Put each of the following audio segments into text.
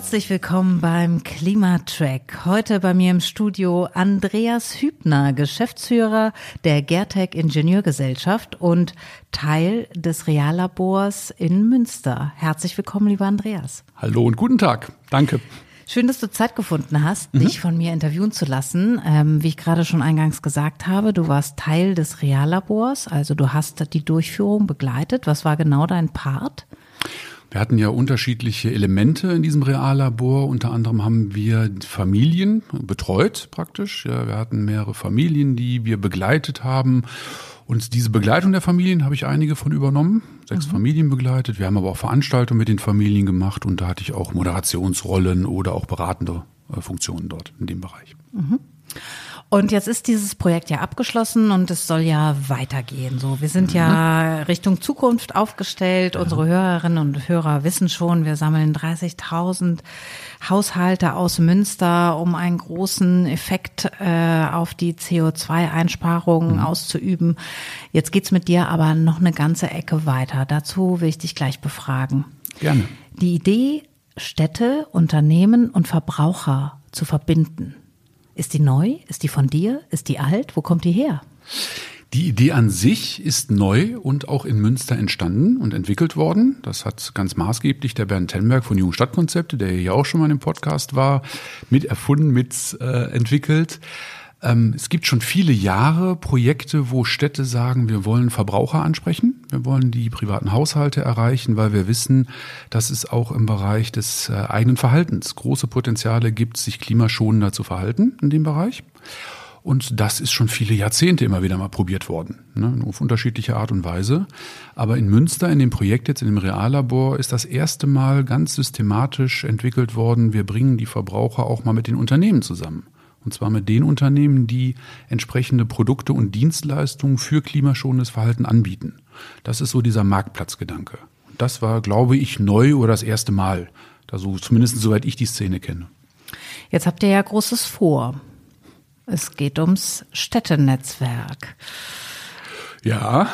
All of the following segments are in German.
Herzlich willkommen beim Klimatrack. Heute bei mir im Studio Andreas Hübner, Geschäftsführer der Gertec Ingenieurgesellschaft und Teil des Reallabors in Münster. Herzlich willkommen, lieber Andreas. Hallo und guten Tag. Danke. Schön, dass du Zeit gefunden hast, mhm. dich von mir interviewen zu lassen. Ähm, wie ich gerade schon eingangs gesagt habe, du warst Teil des Reallabors, also du hast die Durchführung begleitet. Was war genau dein Part? Wir hatten ja unterschiedliche Elemente in diesem Reallabor. Unter anderem haben wir Familien betreut praktisch. Ja, wir hatten mehrere Familien, die wir begleitet haben. Und diese Begleitung der Familien habe ich einige von übernommen. Sechs mhm. Familien begleitet. Wir haben aber auch Veranstaltungen mit den Familien gemacht und da hatte ich auch Moderationsrollen oder auch beratende äh, Funktionen dort in dem Bereich. Mhm. Und jetzt ist dieses Projekt ja abgeschlossen und es soll ja weitergehen. So, wir sind ja mhm. Richtung Zukunft aufgestellt. Unsere Hörerinnen und Hörer wissen schon, wir sammeln 30.000 Haushalte aus Münster, um einen großen Effekt äh, auf die CO2-Einsparungen mhm. auszuüben. Jetzt geht's mit dir aber noch eine ganze Ecke weiter. Dazu will ich dich gleich befragen. Gerne. Die Idee, Städte, Unternehmen und Verbraucher zu verbinden ist die neu? Ist die von dir? Ist die alt? Wo kommt die her? Die Idee an sich ist neu und auch in Münster entstanden und entwickelt worden. Das hat ganz maßgeblich der Bernd Tenberg von Jungen Stadtkonzepte, der hier auch schon mal im Podcast war, mit erfunden, mit äh, entwickelt. Ähm, es gibt schon viele Jahre Projekte, wo Städte sagen, wir wollen Verbraucher ansprechen, wir wollen die privaten Haushalte erreichen, weil wir wissen, dass es auch im Bereich des äh, eigenen Verhaltens große Potenziale gibt, sich klimaschonender zu verhalten in dem Bereich. Und das ist schon viele Jahrzehnte immer wieder mal probiert worden, ne, auf unterschiedliche Art und Weise. Aber in Münster, in dem Projekt jetzt, in dem Reallabor, ist das erste Mal ganz systematisch entwickelt worden. Wir bringen die Verbraucher auch mal mit den Unternehmen zusammen. Und zwar mit den Unternehmen, die entsprechende Produkte und Dienstleistungen für klimaschonendes Verhalten anbieten. Das ist so dieser Marktplatzgedanke. Das war, glaube ich, neu oder das erste Mal. Also zumindest soweit ich die Szene kenne. Jetzt habt ihr ja Großes vor. Es geht ums Städtenetzwerk. Ja,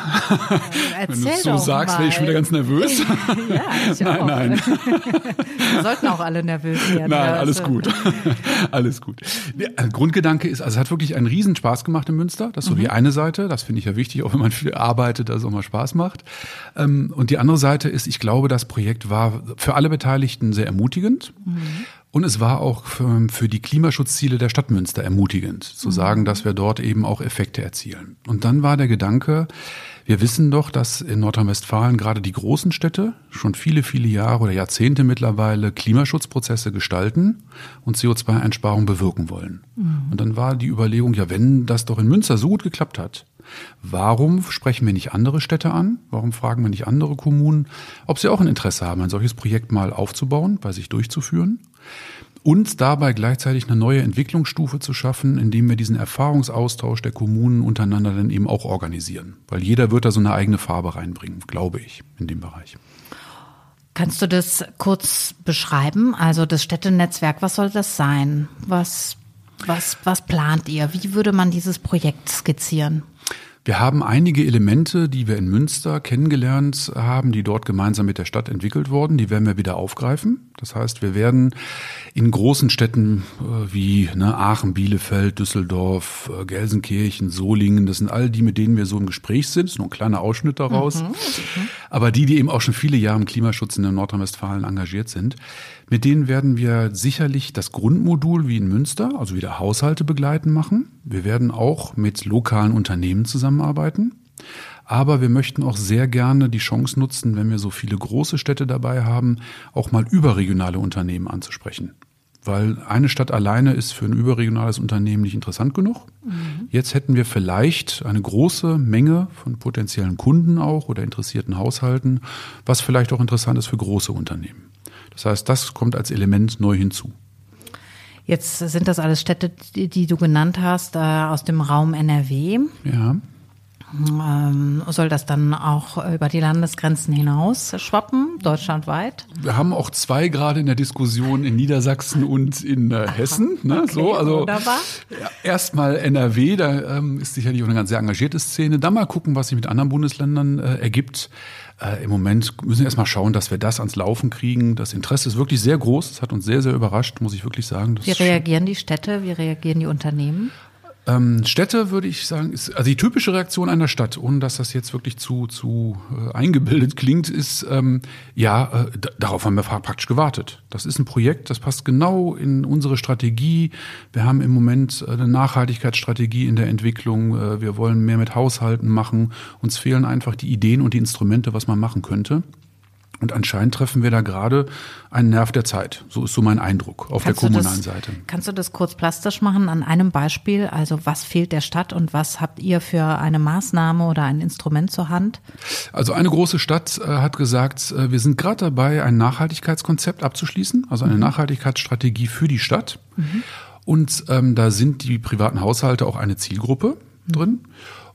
Erzähl wenn du es so sagst, werde ich schon wieder ganz nervös. ja, ich nein, auch. nein. Wir sollten auch alle nervös werden. Nein, alles gut. alles gut. Der Grundgedanke ist, also es hat wirklich einen riesen Spaß gemacht in Münster. Das ist so mhm. die eine Seite. Das finde ich ja wichtig, auch wenn man viel arbeitet, dass es auch mal Spaß macht. Ähm, und die andere Seite ist, ich glaube, das Projekt war für alle Beteiligten sehr ermutigend. Mhm. Und es war auch für, die Klimaschutzziele der Stadt Münster ermutigend, zu mhm. sagen, dass wir dort eben auch Effekte erzielen. Und dann war der Gedanke, wir wissen doch, dass in Nordrhein-Westfalen gerade die großen Städte schon viele, viele Jahre oder Jahrzehnte mittlerweile Klimaschutzprozesse gestalten und CO2-Einsparungen bewirken wollen. Mhm. Und dann war die Überlegung, ja, wenn das doch in Münster so gut geklappt hat, warum sprechen wir nicht andere Städte an? Warum fragen wir nicht andere Kommunen, ob sie auch ein Interesse haben, ein solches Projekt mal aufzubauen, bei sich durchzuführen? und dabei gleichzeitig eine neue Entwicklungsstufe zu schaffen, indem wir diesen Erfahrungsaustausch der Kommunen untereinander dann eben auch organisieren. Weil jeder wird da so eine eigene Farbe reinbringen, glaube ich, in dem Bereich. Kannst du das kurz beschreiben? Also das Städtenetzwerk, was soll das sein? Was, was, was plant ihr? Wie würde man dieses Projekt skizzieren? Wir haben einige Elemente, die wir in Münster kennengelernt haben, die dort gemeinsam mit der Stadt entwickelt wurden. Die werden wir wieder aufgreifen. Das heißt, wir werden in großen Städten äh, wie ne, Aachen, Bielefeld, Düsseldorf, äh, Gelsenkirchen, Solingen, das sind all die, mit denen wir so im Gespräch sind. Das ist nur ein kleiner Ausschnitt daraus. Mhm, mhm. Aber die, die eben auch schon viele Jahre im Klimaschutz in Nordrhein-Westfalen engagiert sind, mit denen werden wir sicherlich das Grundmodul wie in Münster, also wieder Haushalte begleiten machen. Wir werden auch mit lokalen Unternehmen zusammenarbeiten. Aber wir möchten auch sehr gerne die Chance nutzen, wenn wir so viele große Städte dabei haben, auch mal überregionale Unternehmen anzusprechen. Weil eine Stadt alleine ist für ein überregionales Unternehmen nicht interessant genug. Mhm. Jetzt hätten wir vielleicht eine große Menge von potenziellen Kunden auch oder interessierten Haushalten, was vielleicht auch interessant ist für große Unternehmen. Das heißt, das kommt als Element neu hinzu. Jetzt sind das alles Städte, die, die du genannt hast, äh, aus dem Raum NRW. Ja. Ähm, soll das dann auch über die Landesgrenzen hinaus schwappen, deutschlandweit? Wir haben auch zwei gerade in der Diskussion in Niedersachsen und in äh, Hessen. Ne? okay, so, also wunderbar. erstmal NRW, da ähm, ist sicherlich auch eine ganz sehr engagierte Szene. Dann mal gucken, was sich mit anderen Bundesländern äh, ergibt. Äh, Im Moment müssen wir erstmal schauen, dass wir das ans Laufen kriegen. Das Interesse ist wirklich sehr groß. Das hat uns sehr, sehr überrascht, muss ich wirklich sagen. Das Wie reagieren die Städte? Wie reagieren die Unternehmen? Ähm, Städte würde ich sagen, ist, also die typische Reaktion einer Stadt, ohne dass das jetzt wirklich zu, zu äh, eingebildet klingt, ist, ähm, ja, äh, darauf haben wir pra- praktisch gewartet. Das ist ein Projekt, das passt genau in unsere Strategie. Wir haben im Moment äh, eine Nachhaltigkeitsstrategie in der Entwicklung. Äh, wir wollen mehr mit Haushalten machen. Uns fehlen einfach die Ideen und die Instrumente, was man machen könnte. Und anscheinend treffen wir da gerade einen Nerv der Zeit. So ist so mein Eindruck auf Kannst der kommunalen das, Seite. Kannst du das kurz plastisch machen an einem Beispiel? Also was fehlt der Stadt und was habt ihr für eine Maßnahme oder ein Instrument zur Hand? Also eine große Stadt äh, hat gesagt, äh, wir sind gerade dabei, ein Nachhaltigkeitskonzept abzuschließen, also eine Nachhaltigkeitsstrategie für die Stadt. Und ähm, da sind die privaten Haushalte auch eine Zielgruppe drin.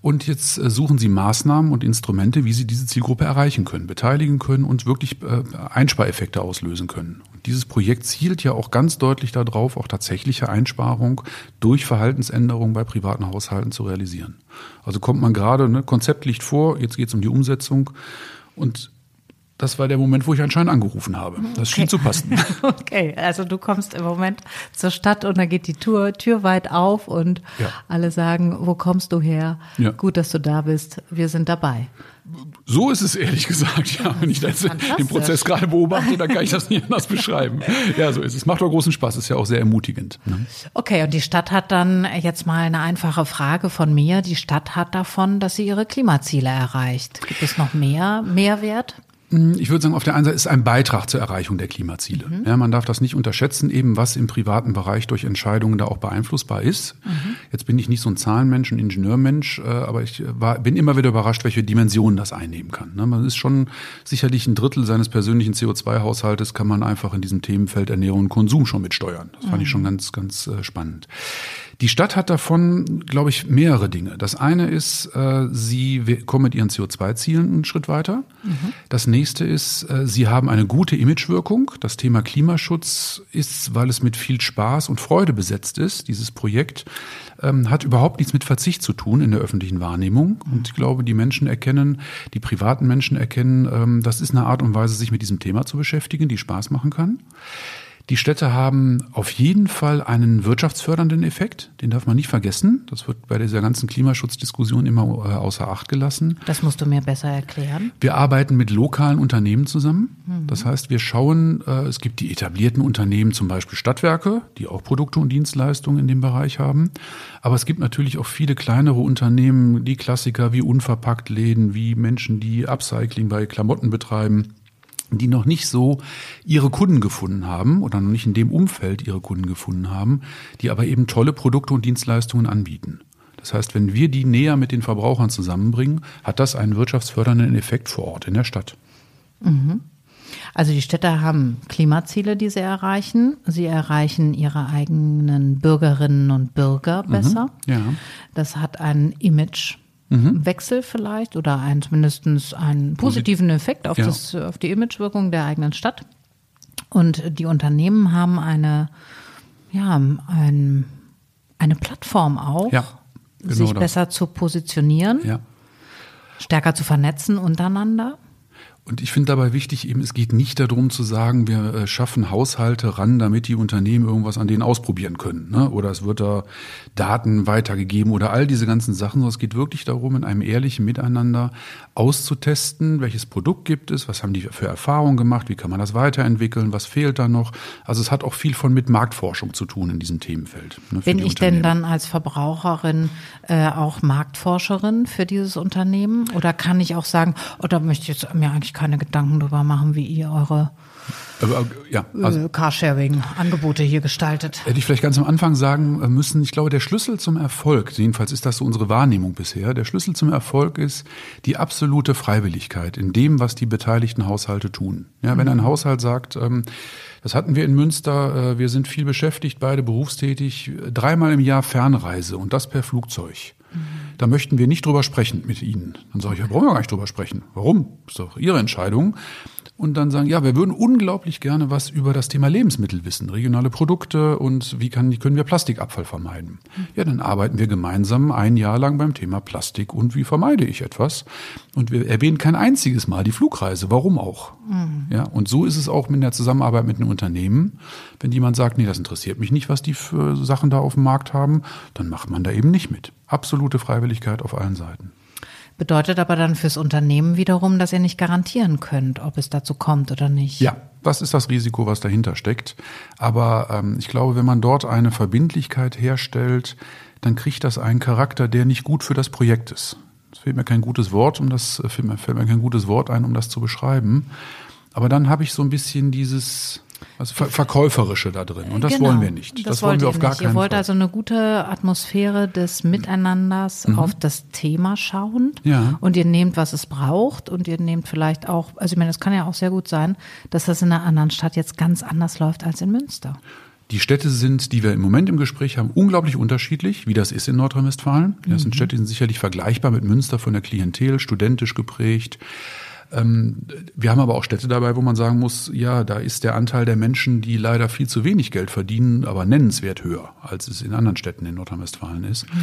Und jetzt äh, suchen sie Maßnahmen und Instrumente, wie sie diese Zielgruppe erreichen können, beteiligen können und wirklich äh, Einspareffekte auslösen können. Und dieses Projekt zielt ja auch ganz deutlich darauf, auch tatsächliche Einsparung durch Verhaltensänderungen bei privaten Haushalten zu realisieren. Also kommt man gerade, ne, Konzept liegt vor, jetzt geht es um die Umsetzung und das war der Moment, wo ich anscheinend angerufen habe. Das schien zu passen. Okay, also du kommst im Moment zur Stadt und da geht die Tür, Tür weit auf und Ja. alle sagen, wo kommst du her? Ja. Gut, dass du da bist. Wir sind dabei. So ist es ehrlich gesagt, ja. Wenn ich den. Prozess gerade beobachte, dann kann ich das nicht anders beschreiben. Ja, so ist es. Macht auch großen Spaß, ist ja auch sehr ermutigend. Ne? Okay, und die Stadt hat dann jetzt mal eine einfache Frage von mir. Die Stadt hat davon, dass sie ihre Klimaziele erreicht. Gibt es noch mehr Mehrwert? Ich würde sagen, auf der einen Seite ist ein Beitrag zur Erreichung der Klimaziele. Ja, man darf das nicht unterschätzen, eben was im privaten Bereich durch Entscheidungen da auch beeinflussbar ist. Jetzt bin ich nicht so ein Zahlenmensch, ein Ingenieurmensch, äh, aber ich war, bin immer wieder überrascht, welche Dimensionen das einnehmen kann. Ne? Man ist schon sicherlich ein Drittel seines persönlichen CO2-Haushaltes kann man einfach in diesem Themenfeld Ernährung und Konsum schon mitsteuern. Das fand ich schon ganz, ganz äh, spannend. Die Stadt hat davon, glaube ich, mehrere Dinge. Das eine ist, äh, sie kommen mit ihren CO2-Zielen einen Schritt weiter. Das nächste ist, äh, sie haben eine gute Imagewirkung. Das Thema Klimaschutz ist, weil es mit viel Spaß und Freude besetzt ist, dieses Projekt, ähm, hat überhaupt nichts mit Verzicht zu tun in der öffentlichen Wahrnehmung. Und ich glaube, die Menschen erkennen, die privaten Menschen erkennen, ähm, das ist eine Art und Weise, sich mit diesem Thema zu beschäftigen, die Spaß machen kann. Die Städte haben auf jeden Fall einen wirtschaftsfördernden Effekt, den darf man nicht vergessen. Das wird bei dieser ganzen Klimaschutzdiskussion immer äh, außer Acht gelassen. Das musst du mir besser erklären. Wir arbeiten mit lokalen Unternehmen zusammen. Das heißt, wir schauen, äh, es gibt die etablierten Unternehmen, zum Beispiel Stadtwerke, die auch Produkte und Dienstleistungen in dem Bereich haben. Aber es gibt natürlich auch viele kleinere Unternehmen, die Klassiker wie Unverpacktläden, wie Menschen, die Upcycling bei Klamotten betreiben die noch nicht so ihre Kunden gefunden haben oder noch nicht in dem Umfeld ihre Kunden gefunden haben, die aber eben tolle Produkte und Dienstleistungen anbieten. Das heißt, wenn wir die näher mit den Verbrauchern zusammenbringen, hat das einen wirtschaftsfördernden Effekt vor Ort in der Stadt. Also die Städte haben Klimaziele, die sie erreichen. Sie erreichen ihre eigenen Bürgerinnen und Bürger besser. Ja. Das hat einen Imagewechsel vielleicht oder einen, zumindest einen positiven Effekt auf, Ja. das, auf die Imagewirkung der eigenen Stadt. Und die Unternehmen haben eine, ja, ein, eine Plattform auch, Ja, genau sich das. besser zu positionieren, Ja. stärker zu vernetzen untereinander. Und ich finde dabei wichtig, eben, es geht nicht darum zu sagen, wir äh, schaffen Haushalte ran, damit die Unternehmen irgendwas an denen ausprobieren können. Ne? Oder es wird da Daten weitergegeben oder all diese ganzen Sachen. sondern Es geht wirklich darum, in einem ehrlichen Miteinander auszutesten, welches Produkt gibt es, was haben die für Erfahrungen gemacht, wie kann man das weiterentwickeln, was fehlt da noch. Also es hat auch viel von mit Marktforschung zu tun in diesem Themenfeld. Ne, Bin die ich denn dann als Verbraucherin äh, auch Marktforscherin für dieses Unternehmen? Oder kann ich auch sagen, oh, da möchte ich jetzt mir eigentlich keine Gedanken drüber machen, wie ihr eure Aber, äh, ja, also, äh, Carsharing-Angebote hier gestaltet? Hätte ich vielleicht ganz am Anfang sagen müssen, ich glaube, der Schlüssel zum Erfolg, jedenfalls ist das so unsere Wahrnehmung bisher, der Schlüssel zum Erfolg ist die absolute Freiwilligkeit in dem, was die beteiligten Haushalte tun. Ja, wenn ein Haushalt sagt, ähm, das hatten wir in Münster, äh, wir sind viel beschäftigt, beide berufstätig, dreimal im Jahr Fernreise und das per Flugzeug. Da möchten wir nicht drüber sprechen mit Ihnen. Dann sage ich, ja, brauchen wir gar nicht drüber sprechen. Warum? Ist doch Ihre Entscheidung und dann sagen, ja, wir würden unglaublich gerne was über das Thema Lebensmittel wissen, regionale Produkte und wie kann, können wir Plastikabfall vermeiden. Ja, dann arbeiten wir gemeinsam ein Jahr lang beim Thema Plastik und wie vermeide ich etwas. Und wir erwähnen kein einziges Mal die Flugreise. Warum auch? Mhm. Ja, und so ist es auch mit der Zusammenarbeit mit einem Unternehmen. Wenn jemand sagt, nee, das interessiert mich nicht, was die für Sachen da auf dem Markt haben, dann macht man da eben nicht mit. Absolute Freiwilligkeit auf allen Seiten. Bedeutet aber dann fürs Unternehmen wiederum, dass ihr nicht garantieren könnt, ob es dazu kommt oder nicht. Ja, das ist das Risiko, was dahinter steckt. Aber ähm, ich glaube, wenn man dort eine Verbindlichkeit herstellt, dann kriegt das einen Charakter, der nicht gut für das Projekt ist. Es fehlt mir kein gutes Wort, um das äh, fällt mir, fällt mir kein gutes Wort ein, um das zu beschreiben. Aber dann habe ich so ein bisschen dieses also Ver Verkäuferische da drin. Und das genau, wollen wir nicht. Das, das wollen wir auf gar nicht. keinen Fall. Ihr wollt Fall. also eine gute Atmosphäre des Miteinanders mhm. auf das Thema schauen. Ja. Und ihr nehmt, was es braucht. Und ihr nehmt vielleicht auch, also ich meine, es kann ja auch sehr gut sein, dass das in einer anderen Stadt jetzt ganz anders läuft als in Münster. Die Städte sind, die wir im Moment im Gespräch haben, unglaublich unterschiedlich, wie das ist in Nordrhein-Westfalen. Das sind mhm. Städte, die sind sicherlich vergleichbar mit Münster von der Klientel, studentisch geprägt, wir haben aber auch Städte dabei, wo man sagen muss, ja, da ist der Anteil der Menschen, die leider viel zu wenig Geld verdienen, aber nennenswert höher, als es in anderen Städten in Nordrhein-Westfalen ist. Mhm.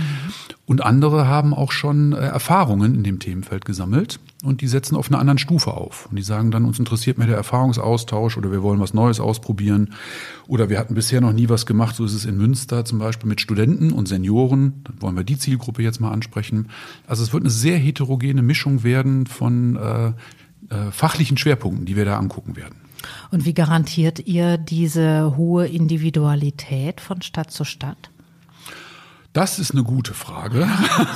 Und andere haben auch schon äh, Erfahrungen in dem Themenfeld gesammelt und die setzen auf einer anderen Stufe auf. Und die sagen dann, uns interessiert mehr der Erfahrungsaustausch oder wir wollen was Neues ausprobieren oder wir hatten bisher noch nie was gemacht. So ist es in Münster zum Beispiel mit Studenten und Senioren. Dann wollen wir die Zielgruppe jetzt mal ansprechen. Also es wird eine sehr heterogene Mischung werden von äh, äh, fachlichen Schwerpunkten, die wir da angucken werden. Und wie garantiert ihr diese hohe Individualität von Stadt zu Stadt? Das ist eine gute Frage.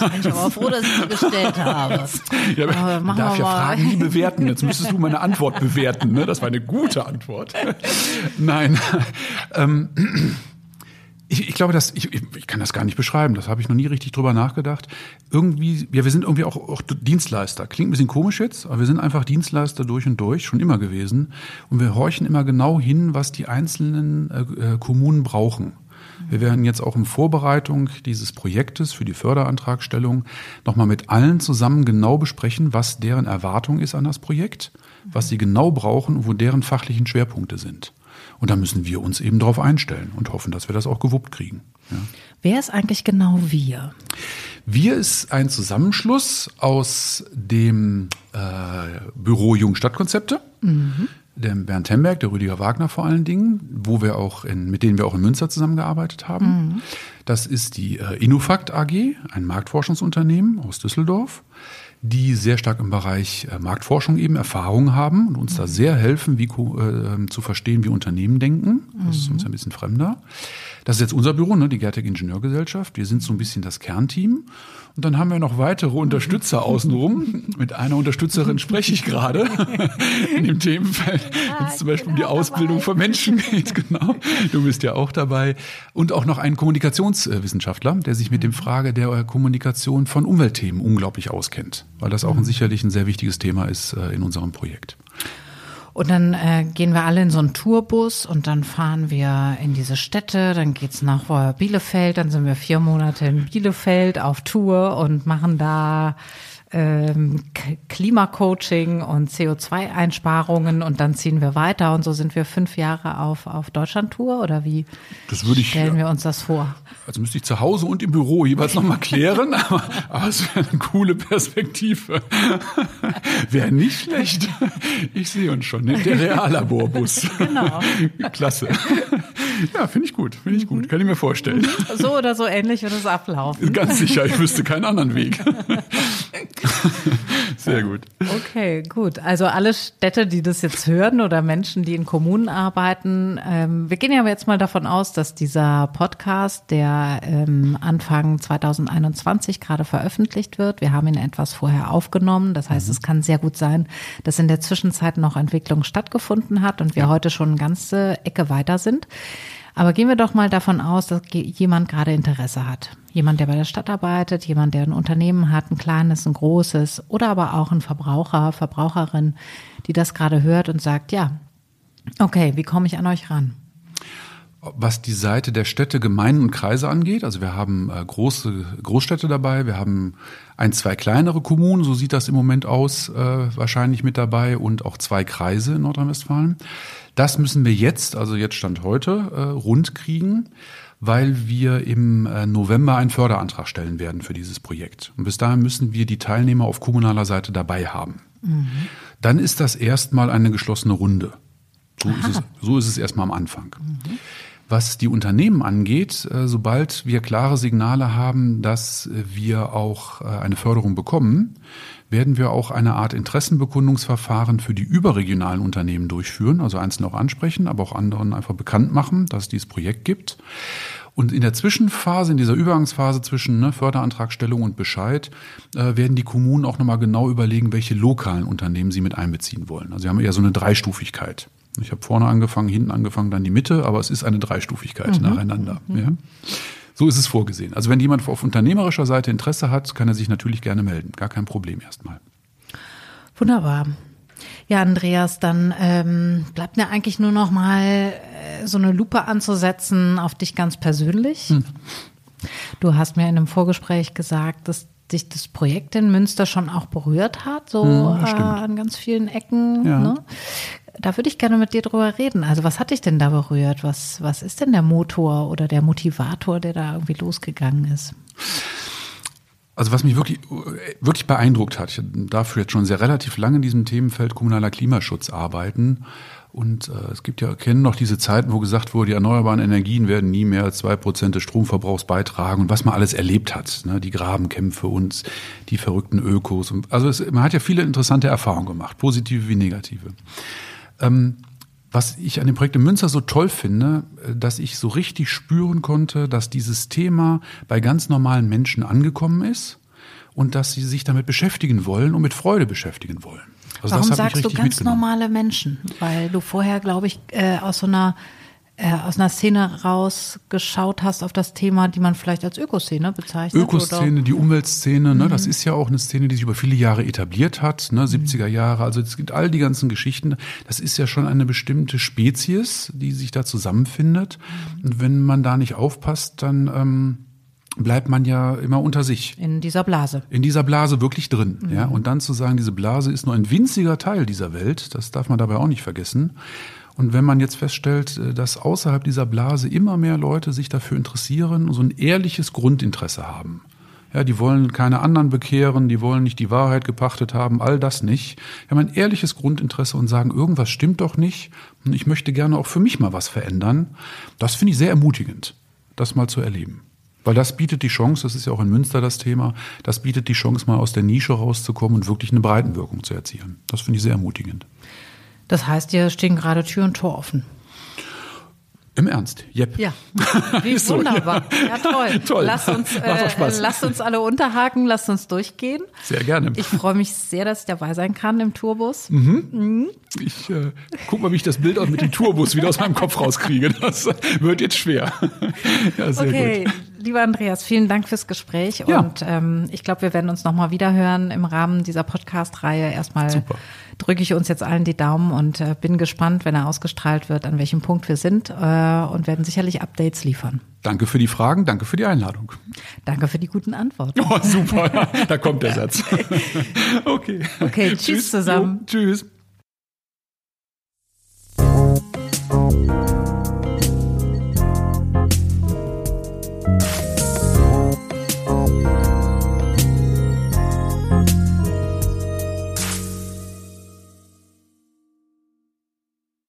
Ich bin ich aber froh, dass ich sie gestellt habe. Ja, aber man darf ja Fragen nie bewerten. Jetzt müsstest du meine Antwort bewerten. Ne? Das war eine gute Antwort. Nein. Ähm, ich, ich glaube, dass ich, ich kann das gar nicht beschreiben. Das habe ich noch nie richtig drüber nachgedacht. Irgendwie, ja, wir sind irgendwie auch, auch Dienstleister. Klingt ein bisschen komisch jetzt, aber wir sind einfach Dienstleister durch und durch, schon immer gewesen. Und wir horchen immer genau hin, was die einzelnen äh, äh Kommunen brauchen. Wir werden jetzt auch in Vorbereitung dieses Projektes für die Förderantragstellung nochmal mit allen zusammen genau besprechen, was deren Erwartung ist an das Projekt, was sie genau brauchen und wo deren fachlichen Schwerpunkte sind. Und da müssen wir uns eben darauf einstellen und hoffen, dass wir das auch gewuppt kriegen. Ja. Wer ist eigentlich genau wir? Wir ist ein Zusammenschluss aus dem äh, Büro Jugendstadtkonzepte. Mhm der Bernd Hemberg, der Rüdiger Wagner vor allen Dingen, wo wir auch in, mit denen wir auch in Münster zusammengearbeitet haben. Mhm. Das ist die äh, Innofakt AG, ein Marktforschungsunternehmen aus Düsseldorf, die sehr stark im Bereich äh, Marktforschung eben Erfahrung haben und uns mhm. da sehr helfen, wie äh, zu verstehen, wie Unternehmen denken. Das ist uns mhm. ein bisschen fremder. Das ist jetzt unser Büro, ne, die Gertec Ingenieurgesellschaft. Wir sind so ein bisschen das Kernteam. Und dann haben wir noch weitere Unterstützer außenrum. Mit einer Unterstützerin spreche ich gerade in dem Themenfeld, ah, wenn es zum Beispiel um die Ausbildung dabei. von Menschen geht. Genau. Du bist ja auch dabei. Und auch noch ein Kommunikationswissenschaftler, der sich mit dem Frage der Kommunikation von Umweltthemen unglaublich auskennt, weil das auch ein, sicherlich ein sehr wichtiges Thema ist äh, in unserem Projekt. Und dann äh, gehen wir alle in so einen Tourbus und dann fahren wir in diese Städte, dann geht's nach äh, Bielefeld, dann sind wir vier Monate in Bielefeld auf Tour und machen da ähm, Klimacoaching und CO2-Einsparungen und dann ziehen wir weiter und so sind wir fünf Jahre auf, auf Deutschland-Tour oder wie würde ich, stellen wir uns das vor? Also müsste ich zu Hause und im Büro jeweils nochmal klären, aber, aber es wäre eine coole Perspektive. wäre nicht schlecht. Ich sehe uns schon, ne? der Reallaborbus. Genau. Klasse. Ja, finde ich gut, finde ich gut, kann ich mir vorstellen. So oder so ähnlich wird es ablaufen. Ganz sicher, ich wüsste keinen anderen Weg. Sehr gut. Okay, gut. Also alle Städte, die das jetzt hören oder Menschen, die in Kommunen arbeiten, ähm, wir gehen ja jetzt mal davon aus, dass dieser Podcast, der ähm, Anfang 2021 gerade veröffentlicht wird, wir haben ihn etwas vorher aufgenommen. Das heißt, mhm. es kann sehr gut sein, dass in der Zwischenzeit noch Entwicklung stattgefunden hat und wir ja. heute schon eine ganze Ecke weiter sind. Aber gehen wir doch mal davon aus, dass jemand gerade Interesse hat. Jemand, der bei der Stadt arbeitet, jemand, der ein Unternehmen hat, ein kleines, ein großes oder aber auch ein Verbraucher, Verbraucherin, die das gerade hört und sagt, ja, okay, wie komme ich an euch ran? was die Seite der Städte, Gemeinden und Kreise angeht. Also wir haben äh, große Großstädte dabei, wir haben ein, zwei kleinere Kommunen, so sieht das im Moment aus, äh, wahrscheinlich mit dabei und auch zwei Kreise in Nordrhein-Westfalen. Das müssen wir jetzt, also jetzt Stand heute, äh, rund kriegen, weil wir im äh, November einen Förderantrag stellen werden für dieses Projekt. Und bis dahin müssen wir die Teilnehmer auf kommunaler Seite dabei haben. Mhm. Dann ist das erstmal eine geschlossene Runde. So ist, es, so ist es erstmal am Anfang. Mhm. Was die Unternehmen angeht, äh, sobald wir klare Signale haben, dass wir auch äh, eine Förderung bekommen, werden wir auch eine Art Interessenbekundungsverfahren für die überregionalen Unternehmen durchführen, also einzelne auch ansprechen, aber auch anderen einfach bekannt machen, dass es dieses Projekt gibt. Und in der Zwischenphase, in dieser Übergangsphase zwischen ne, Förderantragstellung und Bescheid, äh, werden die Kommunen auch nochmal genau überlegen, welche lokalen Unternehmen sie mit einbeziehen wollen. Also sie haben eher so eine Dreistufigkeit. Ich habe vorne angefangen, hinten angefangen, dann die Mitte, aber es ist eine Dreistufigkeit mhm. nacheinander. Mhm. Ja. So ist es vorgesehen. Also wenn jemand auf unternehmerischer Seite Interesse hat, kann er sich natürlich gerne melden. Gar kein Problem erstmal. Wunderbar. Ja, Andreas, dann ähm, bleibt mir eigentlich nur noch mal äh, so eine Lupe anzusetzen auf dich ganz persönlich. Hm. Du hast mir in einem Vorgespräch gesagt, dass dich das Projekt in Münster schon auch berührt hat, so hm, äh, an ganz vielen Ecken. Ja. Ne? Da würde ich gerne mit dir drüber reden. Also was hat dich denn da berührt? Was, was ist denn der Motor oder der Motivator, der da irgendwie losgegangen ist? Also was mich wirklich, wirklich beeindruckt hat, ich darf jetzt schon sehr relativ lange in diesem Themenfeld kommunaler Klimaschutz arbeiten. Und äh, es gibt ja, kennen noch diese Zeiten, wo gesagt wurde, die erneuerbaren Energien werden nie mehr als zwei Prozent des Stromverbrauchs beitragen und was man alles erlebt hat, ne? die Grabenkämpfe und die verrückten Ökos. Und, also es, man hat ja viele interessante Erfahrungen gemacht, positive wie negative. Ähm, was ich an dem Projekt in Münster so toll finde, äh, dass ich so richtig spüren konnte, dass dieses Thema bei ganz normalen Menschen angekommen ist und dass sie sich damit beschäftigen wollen und mit Freude beschäftigen wollen. Also Warum sagst du ganz normale Menschen? Weil du vorher, glaube ich, äh, aus so einer aus einer Szene rausgeschaut hast auf das Thema, die man vielleicht als Ökoszene bezeichnet. Ökoszene, oder? die Umweltszene, ne, mhm. das ist ja auch eine Szene, die sich über viele Jahre etabliert hat, ne, 70er mhm. Jahre, also es gibt all die ganzen Geschichten. Das ist ja schon eine bestimmte Spezies, die sich da zusammenfindet. Mhm. Und wenn man da nicht aufpasst, dann ähm, bleibt man ja immer unter sich. In dieser Blase. In dieser Blase wirklich drin. Mhm. Ja, und dann zu sagen, diese Blase ist nur ein winziger Teil dieser Welt, das darf man dabei auch nicht vergessen. Und wenn man jetzt feststellt, äh, dass außerhalb dieser Blase immer mehr Leute sich dafür interessieren und so ein ehrliches Grundinteresse haben. Ja, die wollen keine anderen bekehren, die wollen nicht die Wahrheit gepachtet haben, all das nicht. Die haben ein ehrliches Grundinteresse und sagen, irgendwas stimmt doch nicht und ich möchte gerne auch für mich mal was verändern. Das finde ich sehr ermutigend, das mal zu erleben. Weil das bietet die Chance, das ist ja auch in Münster das Thema, das bietet die Chance, mal aus der Nische rauszukommen und wirklich eine Breitenwirkung zu erzielen. Das finde ich sehr ermutigend. Das heißt, hier stehen gerade Tür und Tor offen. Im Ernst, yep. Ja, wie so, wunderbar. Ja, ja toll. toll. Lass uns, äh, lasst uns alle unterhaken, lasst uns durchgehen. Sehr gerne. Ich freue mich sehr, dass ich dabei sein kann im Tourbus. Mhm. Mhm. Ich äh, guck mal, wie ich das Bild auch mit dem Tourbus wieder aus meinem Kopf rauskriege. Das wird jetzt schwer. ja, sehr okay. gut. Lieber Andreas, vielen Dank fürs Gespräch ja. und ähm, ich glaube, wir werden uns nochmal wiederhören im Rahmen dieser Podcast-Reihe. Erstmal drücke ich uns jetzt allen die Daumen und äh, bin gespannt, wenn er ausgestrahlt wird, an welchem Punkt wir sind äh, und werden sicherlich Updates liefern. Danke für die Fragen, danke für die Einladung. Danke für die guten Antworten. Oh, super, da kommt der Satz. okay. Okay, tschüss, tschüss zusammen. Jo, tschüss.